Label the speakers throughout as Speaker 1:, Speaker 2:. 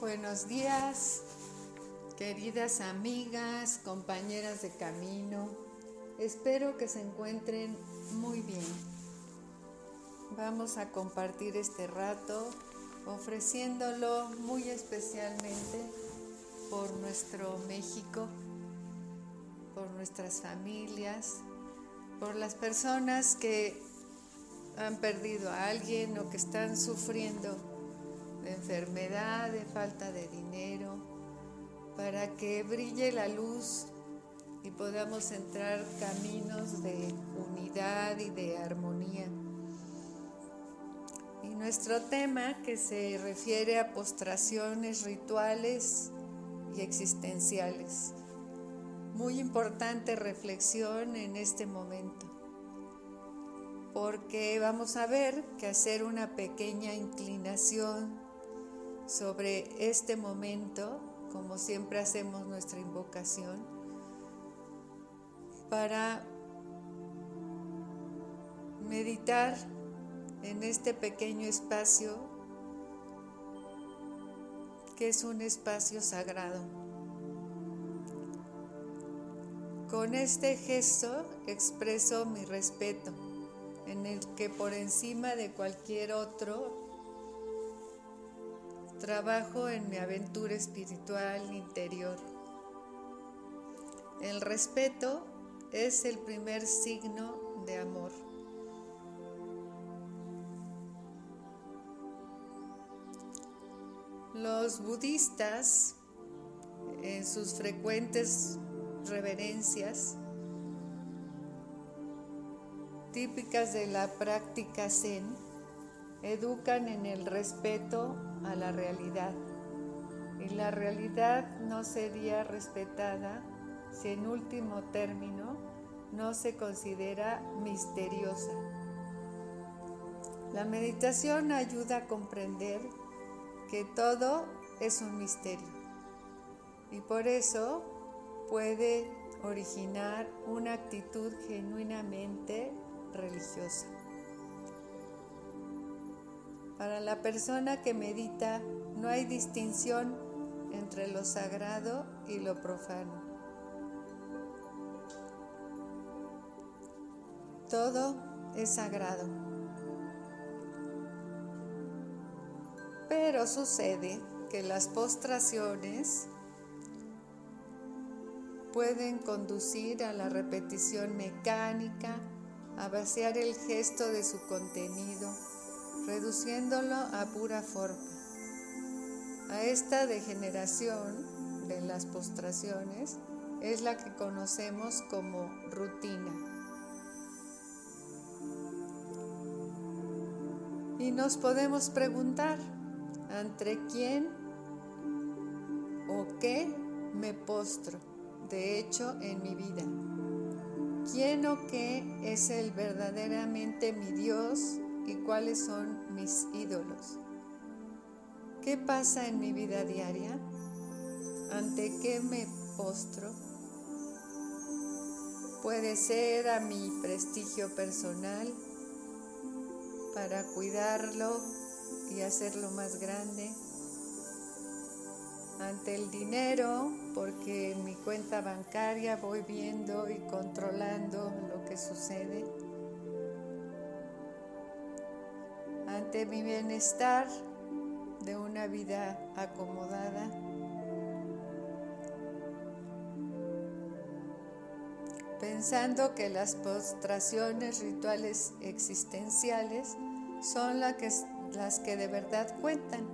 Speaker 1: Buenos días, queridas amigas, compañeras de camino. Espero que se encuentren muy bien. Vamos a compartir este rato ofreciéndolo muy especialmente por nuestro México, por nuestras familias, por las personas que han perdido a alguien o que están sufriendo de enfermedad, de falta de dinero, para que brille la luz y podamos entrar caminos de unidad y de armonía. Y nuestro tema que se refiere a postraciones rituales y existenciales. Muy importante reflexión en este momento, porque vamos a ver que hacer una pequeña inclinación sobre este momento, como siempre hacemos nuestra invocación, para meditar en este pequeño espacio que es un espacio sagrado. Con este gesto expreso mi respeto, en el que por encima de cualquier otro trabajo en mi aventura espiritual interior. El respeto es el primer signo de amor. Los budistas, en sus frecuentes reverencias, típicas de la práctica zen, educan en el respeto a la realidad. Y la realidad no sería respetada si en último término no se considera misteriosa. La meditación ayuda a comprender que todo es un misterio y por eso puede originar una actitud genuinamente religiosa. Para la persona que medita no hay distinción entre lo sagrado y lo profano. Todo es sagrado. Pero sucede que las postraciones pueden conducir a la repetición mecánica, a vaciar el gesto de su contenido, reduciéndolo a pura forma. A esta degeneración de las postraciones es la que conocemos como rutina. Y nos podemos preguntar, ¿ante quién o qué me postro? De hecho, en mi vida. ¿Quién o qué es el verdaderamente mi Dios y cuáles son mis ídolos? ¿Qué pasa en mi vida diaria? ¿Ante qué me postro? Puede ser a mi prestigio personal para cuidarlo y hacerlo más grande. Ante el dinero, porque en mi cuenta bancaria voy viendo y controlando lo que sucede. Mi bienestar de una vida acomodada. Pensando que las postraciones rituales existenciales son que, las que de verdad cuentan.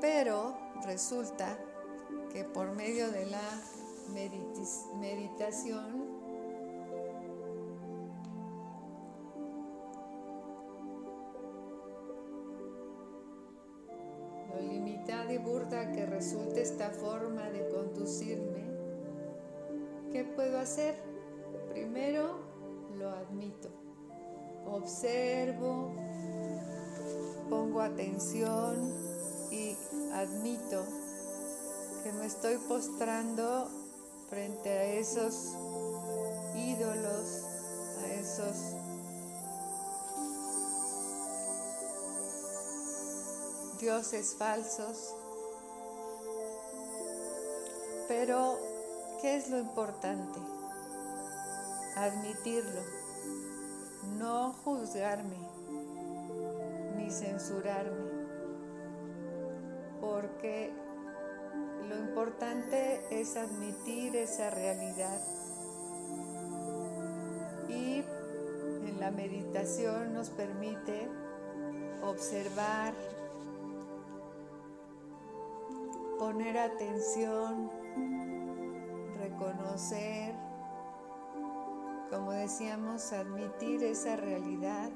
Speaker 1: Pero resulta que por medio de la meditación resulta esta forma de conducirme, ¿qué puedo hacer? Primero lo admito observo, pongo atención y admito que me estoy postrando frente a esos ídolos, a esos dioses falsos. Pero, ¿qué es lo importante? Admitirlo, no juzgarme ni censurarme, porque lo importante es admitir esa realidad. Y en la meditación nos permite observar, poner atención, reconocer, como decíamos, admitir esa realidad.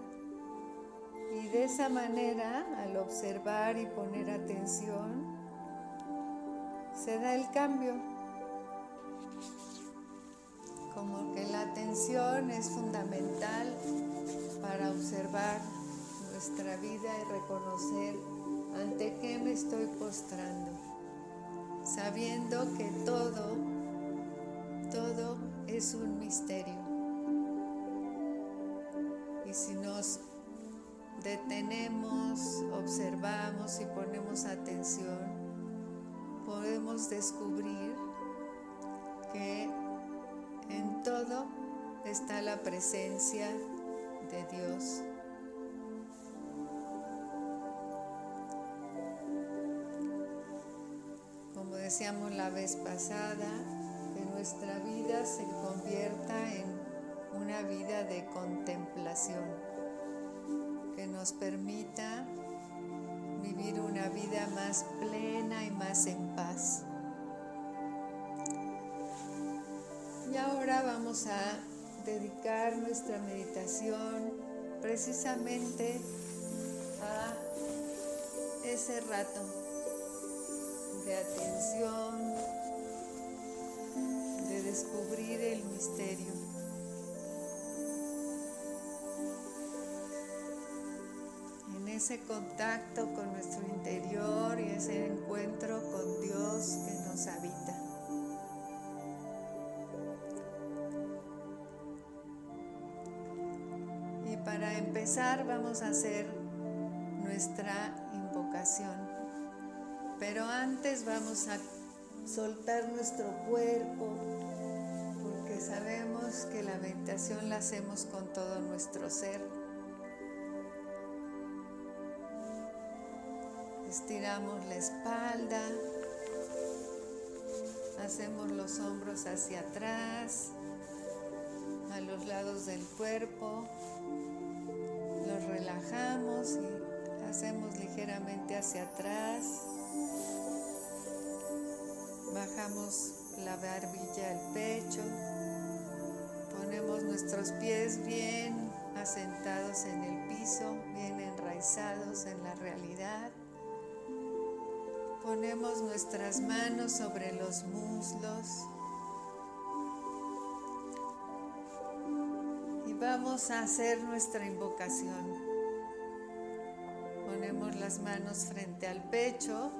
Speaker 1: Y de esa manera, al observar y poner atención, se da el cambio. Como que la atención es fundamental para observar nuestra vida y reconocer ante qué me estoy postrando, sabiendo que todo, todo es un misterio. Y si nos detenemos, observamos y ponemos atención, podemos descubrir que en todo está la presencia de Dios. Como decíamos la vez pasada, nuestra vida se convierta en una vida de contemplación, que nos permita vivir una vida más plena y más en paz. Y ahora vamos a dedicar nuestra meditación precisamente a ese rato de atención, descubrir el misterio. En ese contacto con nuestro interior y ese encuentro con Dios que nos habita. Y para empezar vamos a hacer nuestra invocación. Pero antes vamos a soltar nuestro cuerpo, sabemos que la meditación la hacemos con todo nuestro ser. Estiramos la espalda, hacemos los hombros hacia atrás, a los lados del cuerpo, los relajamos y hacemos ligeramente hacia atrás. Bajamos la barbilla al pecho. Nuestros pies bien asentados en el piso, bien enraizados en la realidad. Ponemos nuestras manos sobre los muslos. Y vamos a hacer nuestra invocación. Ponemos las manos frente al pecho.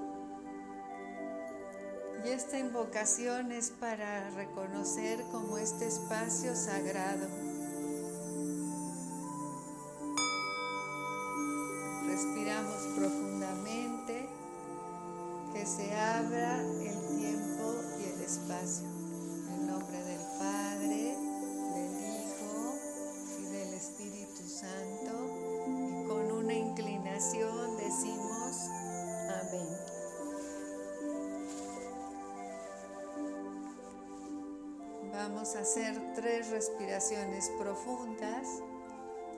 Speaker 1: Y esta invocación es para reconocer como este espacio sagrado. Respiramos profundamente, Hacer tres respiraciones profundas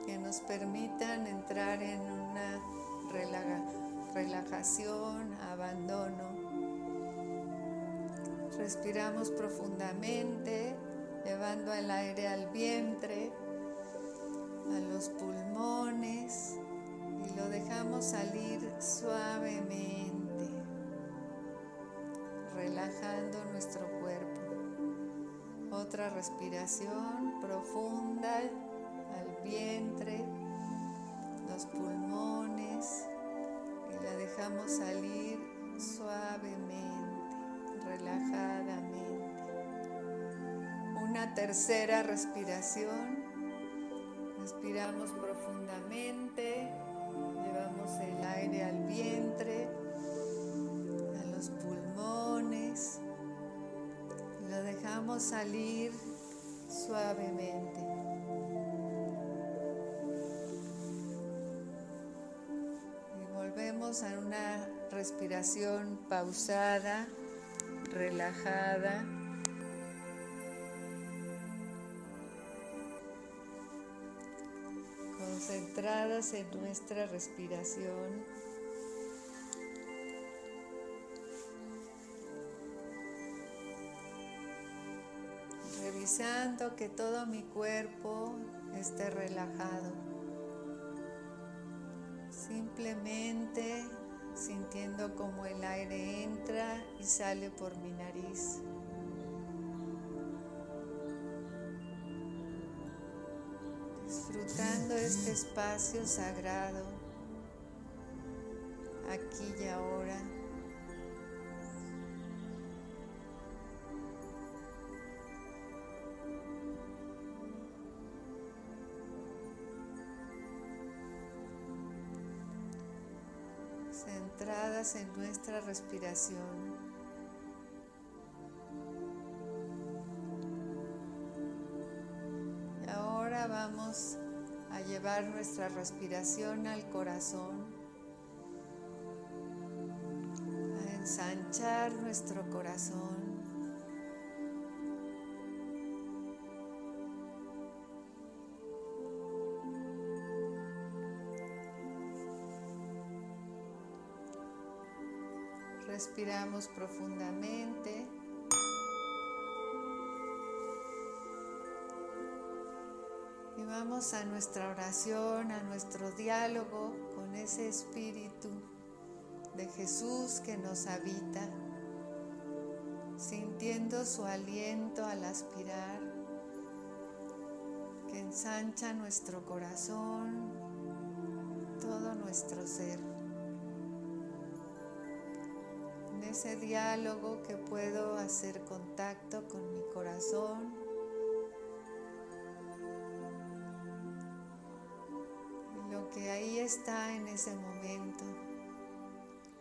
Speaker 1: que nos permitan entrar en una relajación, abandono. Respiramos profundamente, llevando el aire al vientre, a los pulmones y lo dejamos salir suavemente, relajando nuestro cuerpo. Otra respiración profunda al vientre, los pulmones y la dejamos salir suavemente, relajadamente. Una tercera respiración. Respiramos profundamente Llevamos el aire al vientre, dejamos salir suavemente. Y volvemos a una respiración pausada, relajada. concentradas en nuestra respiración. Que todo mi cuerpo esté relajado. Simplemente sintiendo como el aire entra y sale por mi nariz. disfrutando este espacio sagrado, aquí y ahora. En nuestra respiración. vamos a llevar nuestra respiración al corazón, a ensanchar nuestro corazón. Respiramos profundamente. Y vamos a nuestra oración, a nuestro diálogo con ese Espíritu de Jesús que nos habita, sintiendo su aliento al aspirar, que ensancha nuestro corazón, todo nuestro ser. Ese diálogo que puedo hacer contacto con mi corazón, que ahí está en ese momento,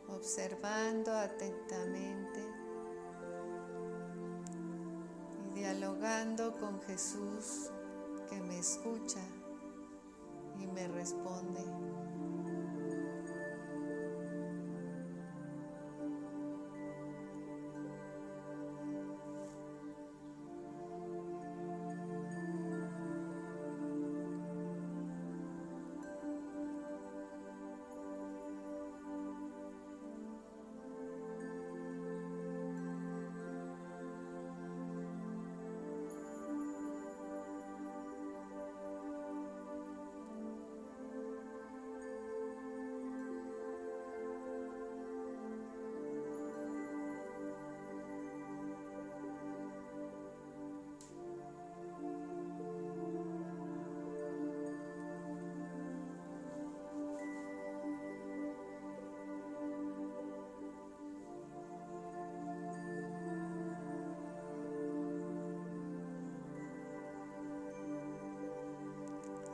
Speaker 1: observando atentamente y dialogando con Jesús que me escucha y me responde.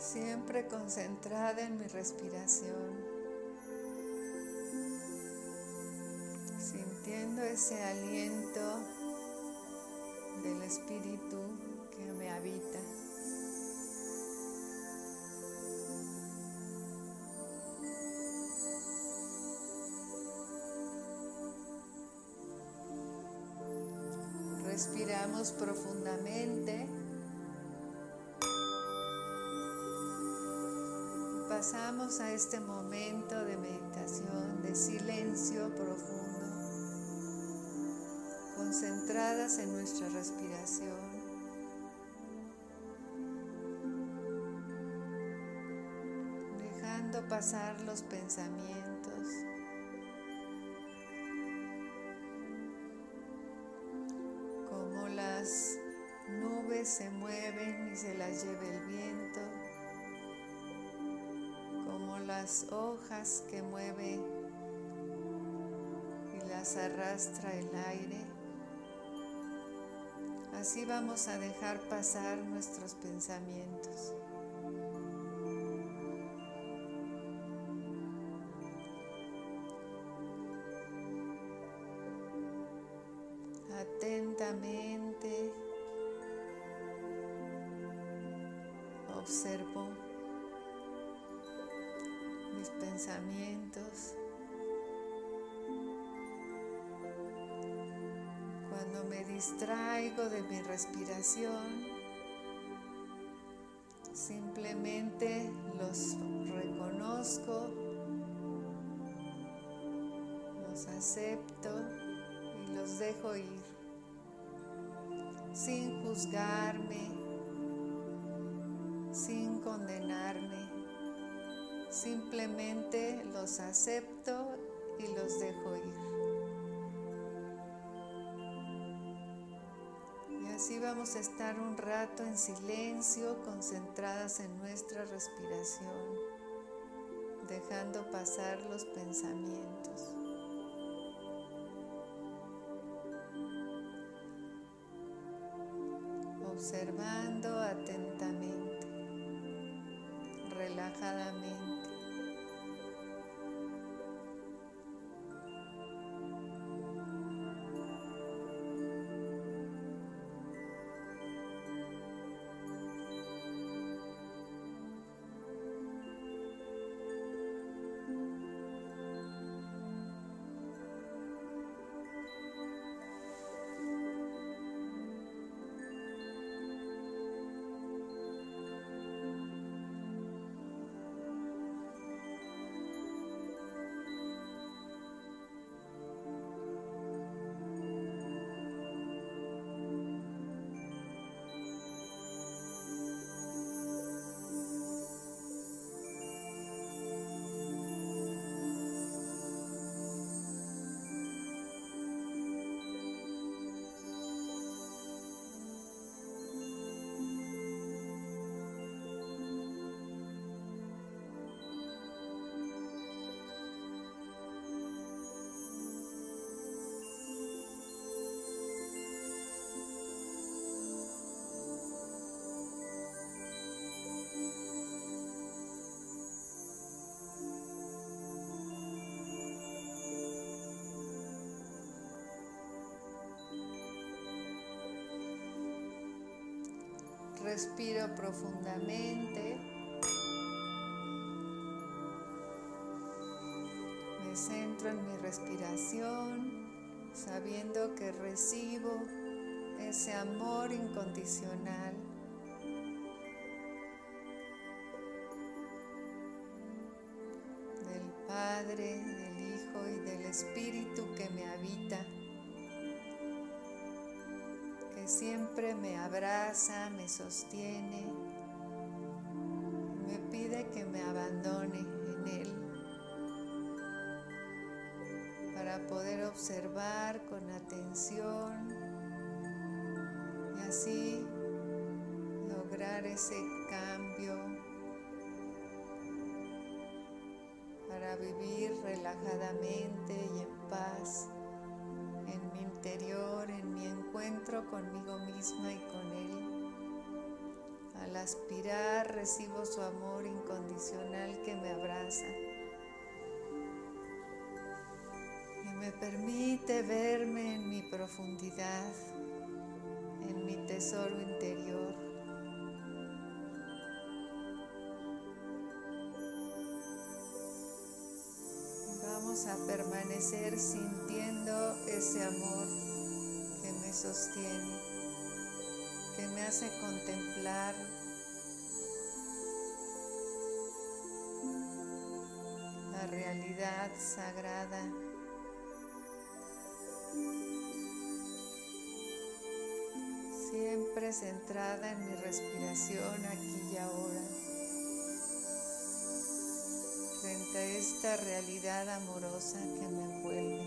Speaker 1: Siempre concentrada en mi respiración, sintiendo ese aliento del Espíritu que me habita. Respiramos profundamente. Pasamos a este momento de meditación, de silencio profundo, concentradas en nuestra respiración. Dejando pasar los pensamientos. Como las nubes se mueven y se las lleva el viento las hojas que mueve y las arrastra el aire. Así vamos a dejar pasar nuestros pensamientos. Simplemente los reconozco, los acepto y los dejo ir, sin juzgarme, sin condenarme. Simplemente los acepto y los dejo ir. Vamos a estar un rato en silencio, concentradas en nuestra respiración, dejando pasar los pensamientos. Observando atentamente, relajadamente. Respiro profundamente. Me centro en mi respiración, sabiendo que recibo ese amor incondicional. del Padre, del Hijo y del Espíritu siempre me abraza, me sostiene, me pide que me abandone en Él para poder observar con atención y así lograr ese cambio para vivir relajadamente y en paz encuentro conmigo misma y con Él. Al aspirar recibo su amor incondicional que me abraza y me permite verme en mi profundidad, en mi tesoro interior. a permanecer sintiendo ese amor sostiene, que me hace contemplar la realidad sagrada. Siempre centrada en mi respiración aquí y ahora frente a esta realidad amorosa que me envuelve.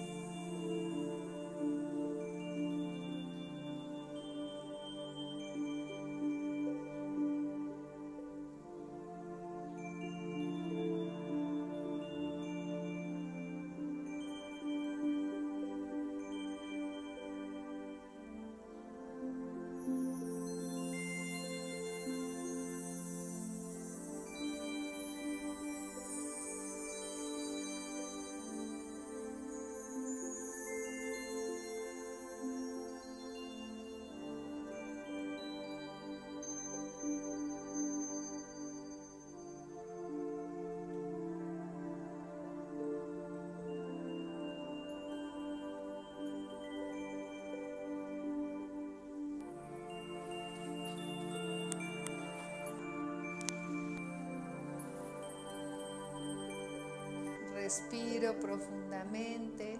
Speaker 1: Respiro profundamente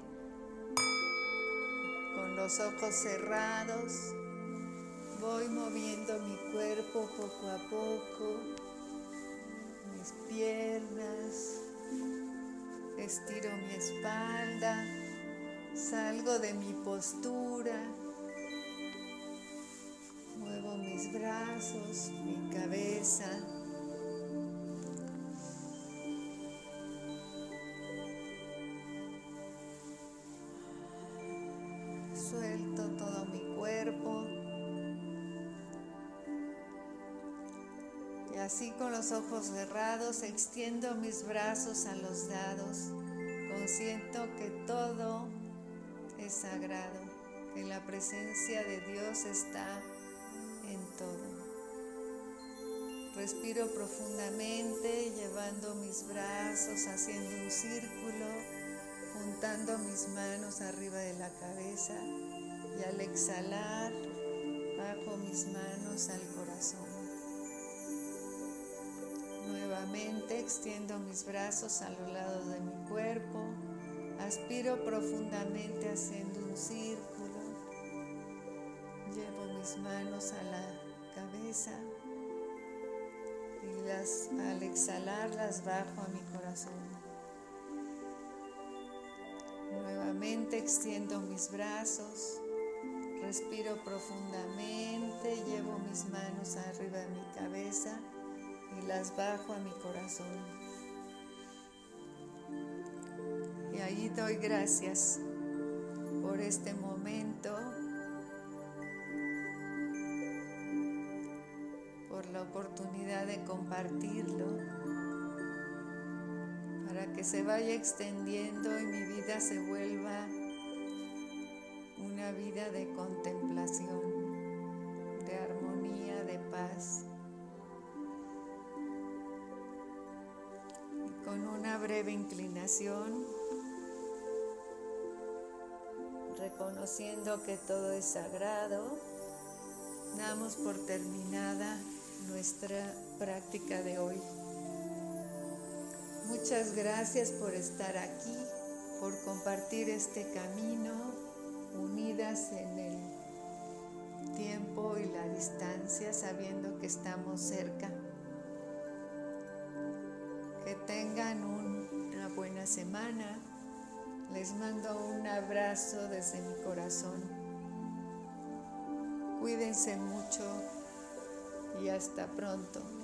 Speaker 1: con los ojos cerrados. Voy moviendo mi cuerpo poco a poco, mis piernas, estiro mi espalda, salgo de mi postura, muevo mis brazos, mi cabeza. Ojos cerrados extiendo mis brazos a los lados. Consiento que todo es sagrado, que la presencia de Dios está en todo. Respiro profundamente, llevando mis brazos, haciendo un círculo, juntando mis manos arriba de la cabeza y al exhalar bajo mis manos al corazón. Nuevamente extiendo mis brazos a los lados de mi cuerpo, aspiro profundamente haciendo un círculo, llevo mis manos a la cabeza y las, al exhalar las bajo a mi corazón. Nuevamente extiendo mis brazos, respiro profundamente, llevo mis manos arriba de mi cabeza y las bajo a mi corazón. Y ahí doy gracias por este momento, por la oportunidad de compartirlo, para que se vaya extendiendo y mi vida se vuelva una vida de contemplación, inclinación, reconociendo que todo es sagrado, damos por terminada nuestra práctica de hoy. Muchas gracias por estar aquí, por compartir este camino, unidas en el tiempo y la distancia, sabiendo que estamos cerca. Semana. Les mando un abrazo desde mi corazón. Cuídense mucho y hasta pronto.